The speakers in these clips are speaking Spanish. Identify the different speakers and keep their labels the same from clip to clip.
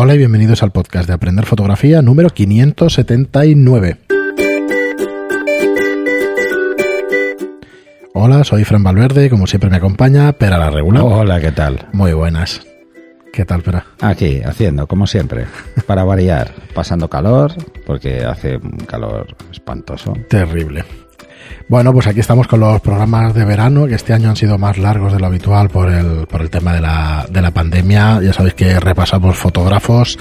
Speaker 1: Hola y bienvenidos al podcast de Aprender Fotografía número 579. Hola, soy Fran Valverde y como siempre me acompaña Pera la Regular.
Speaker 2: Hola, ¿qué tal?
Speaker 1: Muy buenas. ¿Qué tal, Pera?
Speaker 2: Aquí, haciendo, como siempre, para variar, pasando calor, porque hace un calor espantoso.
Speaker 1: Terrible. Bueno, pues aquí estamos con los programas de verano, que este año han sido más largos de lo habitual por el, por el tema de la, de la pandemia. Ya sabéis que repasamos fotógrafos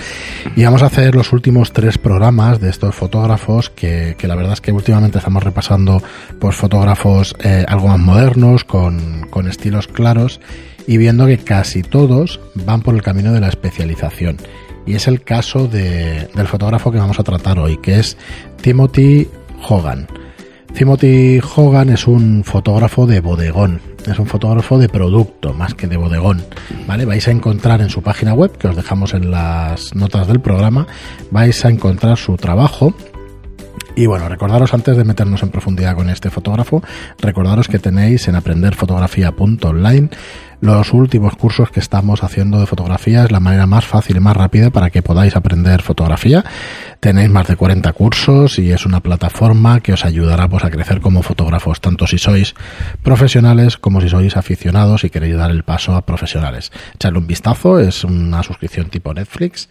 Speaker 1: y vamos a hacer los últimos tres programas de estos fotógrafos, que, que la verdad es que últimamente estamos repasando pues fotógrafos eh, algo más modernos, con, con estilos claros y viendo que casi todos van por el camino de la especialización. Y es el caso de, del fotógrafo que vamos a tratar hoy, que es Timothy Hogan. Timothy Hogan es un fotógrafo de bodegón, es un fotógrafo de producto más que de bodegón, ¿vale? Vais a encontrar en su página web, que os dejamos en las notas del programa, vais a encontrar su trabajo y bueno, recordaros antes de meternos en profundidad con este fotógrafo, recordaros que tenéis en aprenderfotografía.online los últimos cursos que estamos haciendo de fotografía. Es la manera más fácil y más rápida para que podáis aprender fotografía. Tenéis más de 40 cursos y es una plataforma que os ayudará pues, a crecer como fotógrafos, tanto si sois profesionales como si sois aficionados y queréis dar el paso a profesionales. Echadle un vistazo, es una suscripción tipo Netflix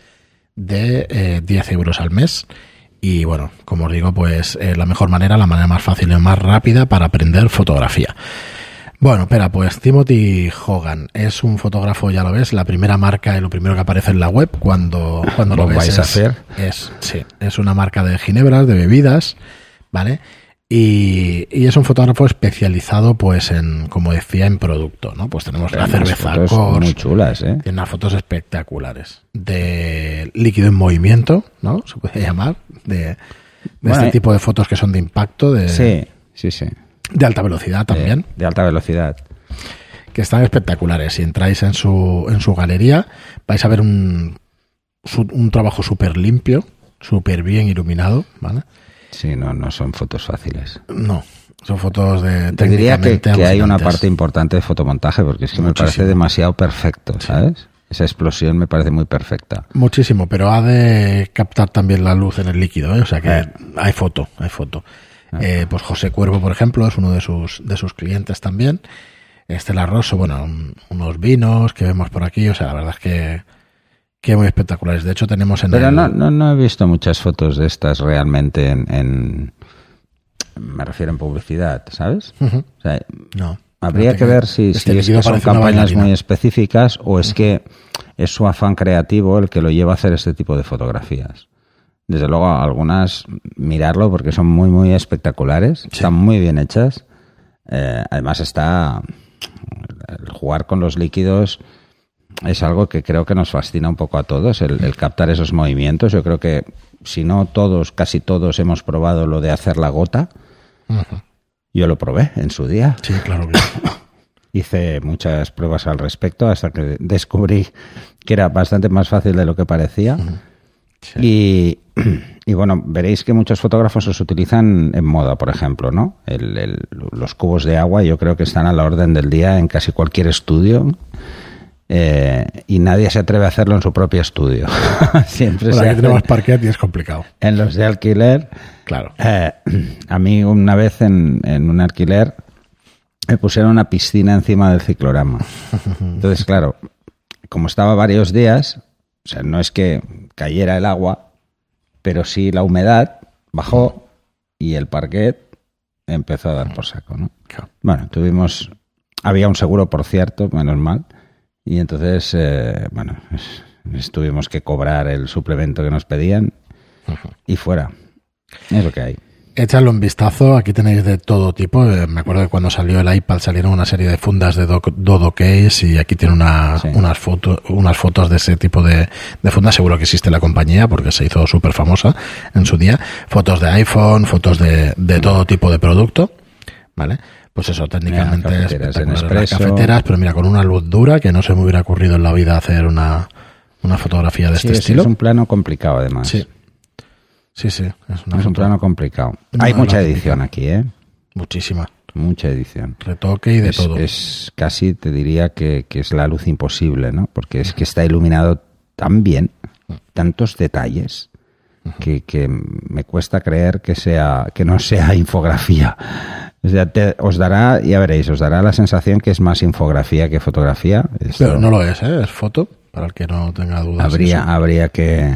Speaker 1: de eh, 10 euros al mes. Y bueno, como os digo, pues eh, la mejor manera, la manera más fácil y más rápida para aprender fotografía. Bueno, espera, pues Timothy Hogan es un fotógrafo, ya lo ves, la primera marca y lo primero que aparece en la web cuando, cuando lo,
Speaker 2: ¿Lo
Speaker 1: ves.
Speaker 2: vais
Speaker 1: es,
Speaker 2: a hacer?
Speaker 1: Es, sí, es una marca de ginebras, de bebidas, ¿vale? Y, y es un fotógrafo especializado, pues, en, como decía, en producto, ¿no? Pues tenemos la
Speaker 2: Unas
Speaker 1: cerveza
Speaker 2: fotos muy chulas, ¿eh?
Speaker 1: tiene unas fotos espectaculares de líquido en movimiento, ¿no? Se puede llamar, de, de
Speaker 2: Bueno,
Speaker 1: este
Speaker 2: eh,
Speaker 1: tipo de fotos que son de impacto, de,
Speaker 2: Sí, sí, sí.
Speaker 1: de alta velocidad también,
Speaker 2: De, de alta velocidad.
Speaker 1: que están espectaculares. Si entráis en su, en su galería, vais a ver un, su- un trabajo súper limpio, súper bien iluminado, ¿vale?
Speaker 2: Sí, no, no son fotos fáciles.
Speaker 1: No, son fotos de
Speaker 2: Te diría que, que hay una parte importante de fotomontaje porque es que me parece demasiado perfecto, ¿sabes? Esa explosión me parece muy perfecta.
Speaker 1: Muchísimo, pero ha de captar también la luz en el líquido, ¿eh? o sea que
Speaker 2: Eh.
Speaker 1: hay foto, hay foto. Eh, pues José Cuervo, por ejemplo, es uno de sus, de sus clientes también. Estela Rosso, bueno, un- unos vinos que vemos por aquí, o sea, la verdad es que, que muy espectaculares. De hecho, tenemos en
Speaker 2: Pero
Speaker 1: el-
Speaker 2: no, no, no he visto muchas fotos de estas realmente en, en- me refiero en publicidad, ¿sabes?
Speaker 1: Ujú.
Speaker 2: O sea,
Speaker 1: no.
Speaker 2: habría
Speaker 1: No,
Speaker 2: que ver si,
Speaker 1: este
Speaker 2: si es
Speaker 1: líquido
Speaker 2: que son campañas muy específicas o es que es su afán creativo el que lo lleva a hacer este tipo de fotografías. Desde luego, algunas, mirarlo porque son muy, muy espectaculares, están muy bien hechas. Eh, además está, el jugar con los líquidos es algo que creo que nos fascina un poco a todos, el, el captar esos movimientos. Yo creo que si no todos, casi todos hemos probado lo de hacer la gota. Yo lo probé en su día.
Speaker 1: Sí, claro. que-
Speaker 2: Hice muchas pruebas al respecto hasta que descubrí que era bastante más fácil de lo que parecía. Y, y bueno, veréis que muchos fotógrafos los utilizan en moda, por ejemplo, ¿no? El- el- los cubos de agua yo creo que están a la orden del día en casi cualquier estudio. Eh, y nadie se atreve a hacerlo en su propio estudio. Siempre
Speaker 1: Bueno,
Speaker 2: se
Speaker 1: aquí tenemos parquet y es complicado.
Speaker 2: en los de alquiler.
Speaker 1: Claro.
Speaker 2: Eh, a mí una vez en, en un alquiler me pusieron una piscina encima del ciclorama. Entonces, claro, como estaba varios días, o sea, no es que cayera el agua, pero sí la humedad bajó y el parquet empezó a dar por saco, ¿no? Bueno, tuvimos, había un seguro, por cierto, menos mal, y entonces, eh, bueno, es- tuvimos que cobrar el suplemento que nos pedían y fuera. Es lo que hay.
Speaker 1: Échale un vistazo, aquí tenéis de todo tipo. Eh, Me acuerdo que cuando salió el iPad salieron una serie de fundas de doc- Dodo Case y aquí tiene una-
Speaker 2: Sí.
Speaker 1: unas, fotos unas fotos de ese tipo de, de fundas. Seguro que existe la compañía porque se hizo súper famosa en su día. Fotos de iPhone, fotos de, de todo tipo de producto. ¿Vale? Pues eso, técnicamente
Speaker 2: Mira,
Speaker 1: es
Speaker 2: cafeteras en.
Speaker 1: Las cafeteras, pero mira, con una luz dura que no se me hubiera ocurrido en la vida hacer una, una fotografía de
Speaker 2: Sí,
Speaker 1: este
Speaker 2: es,
Speaker 1: estilo.
Speaker 2: es un plano complicado, además.
Speaker 1: Sí. Sí, sí. Es una
Speaker 2: Es un plano complicado.
Speaker 1: No,
Speaker 2: Hay mucha
Speaker 1: típica.
Speaker 2: edición aquí, ¿eh?
Speaker 1: muchísima.
Speaker 2: Mucha edición.
Speaker 1: Retoque y de
Speaker 2: es,
Speaker 1: todo.
Speaker 2: es casi, te diría que, que es la luz imposible, ¿no? Porque es que está iluminado tan bien tantos detalles que, que me cuesta creer que sea que no sea infografía. O sea, te- os dará, ya veréis, os dará la sensación que es más infografía que fotografía. Esto
Speaker 1: Pero no lo es, ¿eh? Es foto, para el que no tenga dudas.
Speaker 2: habría,
Speaker 1: Eso.
Speaker 2: habría que,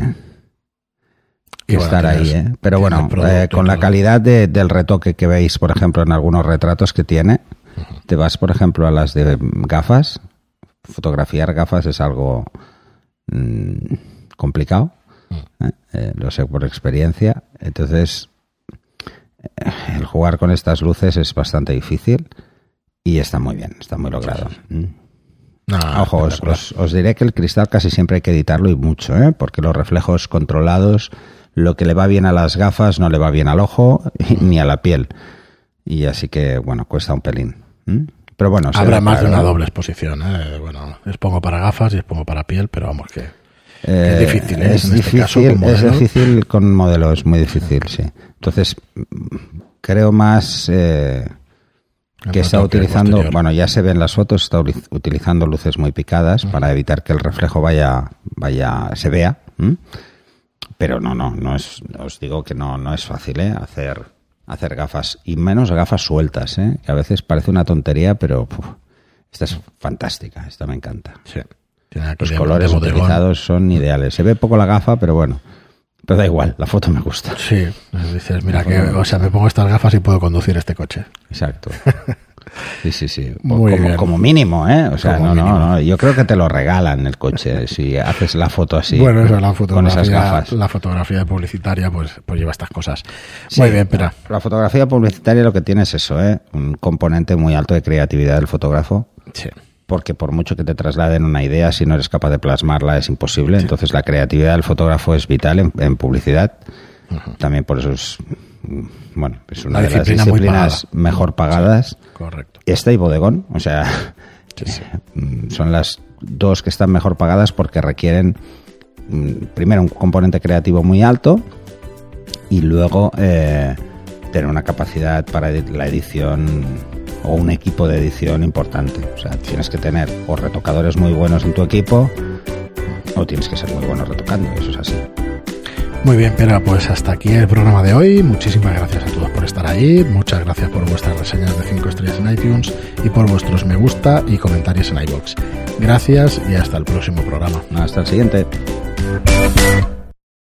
Speaker 1: Y
Speaker 2: que
Speaker 1: bueno,
Speaker 2: estar ahí, ¿eh? Pero bueno, eh, con la calidad de- del retoque que veis, por ejemplo, en algunos retratos que tiene, te vas, por ejemplo, a las de gafas. Fotografiar gafas es algo mm, complicado, ¿eh? Eh, lo sé por experiencia. Entonces, el jugar con estas luces es bastante difícil y está muy bien, está muy logrado. Mm.
Speaker 1: No,
Speaker 2: Ojo, os, os- os diré que el cristal casi siempre hay que editarlo y mucho, ¿eh? porque los reflejos controlados, lo que le va bien a las gafas no le va bien al ojo ni a la piel. Y así que, bueno, cuesta un pelín. Pero bueno, se
Speaker 1: Habrá más de una doble exposición, ¿eh? Bueno, expongo para gafas y expongo para piel, pero vamos que...
Speaker 2: Eh,
Speaker 1: es difícil, ¿eh?
Speaker 2: Es
Speaker 1: En este caso,
Speaker 2: difícil,
Speaker 1: con
Speaker 2: es
Speaker 1: modelos.
Speaker 2: difícil con modelos, muy difícil, sí. Entonces, creo más eh, que está utilizando, bueno, ya se ve en las fotos, está utilizando luces muy picadas para evitar que el reflejo vaya, vaya, se vea. Pero no, no, no es, os digo que no, no es fácil, ¿eh? Hacer, hacer gafas y menos gafas sueltas, ¿eh? Que a veces parece una tontería, pero puf, esta es fantástica, esta me encanta.
Speaker 1: Sí.
Speaker 2: Los colores utilizados son ideales. Se ve poco la gafa, pero bueno. Pero da igual, la foto me gusta.
Speaker 1: Sí, dices, mira, que, o sea, me pongo estas gafas y puedo conducir este coche.
Speaker 2: Exacto. Sí, sí, sí.
Speaker 1: Muy
Speaker 2: como,
Speaker 1: bien.
Speaker 2: como mínimo, ¿eh? O sea,
Speaker 1: Como
Speaker 2: no, no,
Speaker 1: mínimo.
Speaker 2: no. Yo creo que te lo regalan el coche si haces la foto así.
Speaker 1: bueno, eso, la
Speaker 2: con
Speaker 1: fotografía,
Speaker 2: esas gafas.
Speaker 1: la fotografía publicitaria, pues, pues lleva estas cosas.
Speaker 2: Sí,
Speaker 1: Muy bien, pero
Speaker 2: La fotografía publicitaria lo que tiene es eso, ¿eh? Un componente muy alto de creatividad del fotógrafo.
Speaker 1: sí.
Speaker 2: Porque por mucho que te trasladen una idea, si no eres capaz de plasmarla es imposible. Entonces la creatividad del fotógrafo es vital en, en publicidad. También por eso es, mm, bueno, es una
Speaker 1: Una
Speaker 2: de las disciplinas
Speaker 1: pagada.
Speaker 2: mejor pagadas.
Speaker 1: correcto.
Speaker 2: Esta y bodegón, o sea, mm, son las dos que están mejor pagadas porque requieren mm, primero un componente creativo muy alto y luego eh, tener una capacidad para la edición o un equipo de edición importante. O sea, tienes que tener o retocadores muy buenos en tu equipo o tienes que ser muy bueno retocando, eso es así.
Speaker 1: Muy bien, pero pues hasta aquí el programa de hoy. Muchísimas gracias a todos por estar ahí. Muchas gracias por vuestras reseñas de 5 estrellas en iTunes y por vuestros me gusta y comentarios en iBox. Gracias y hasta el próximo programa.
Speaker 2: Hasta el siguiente.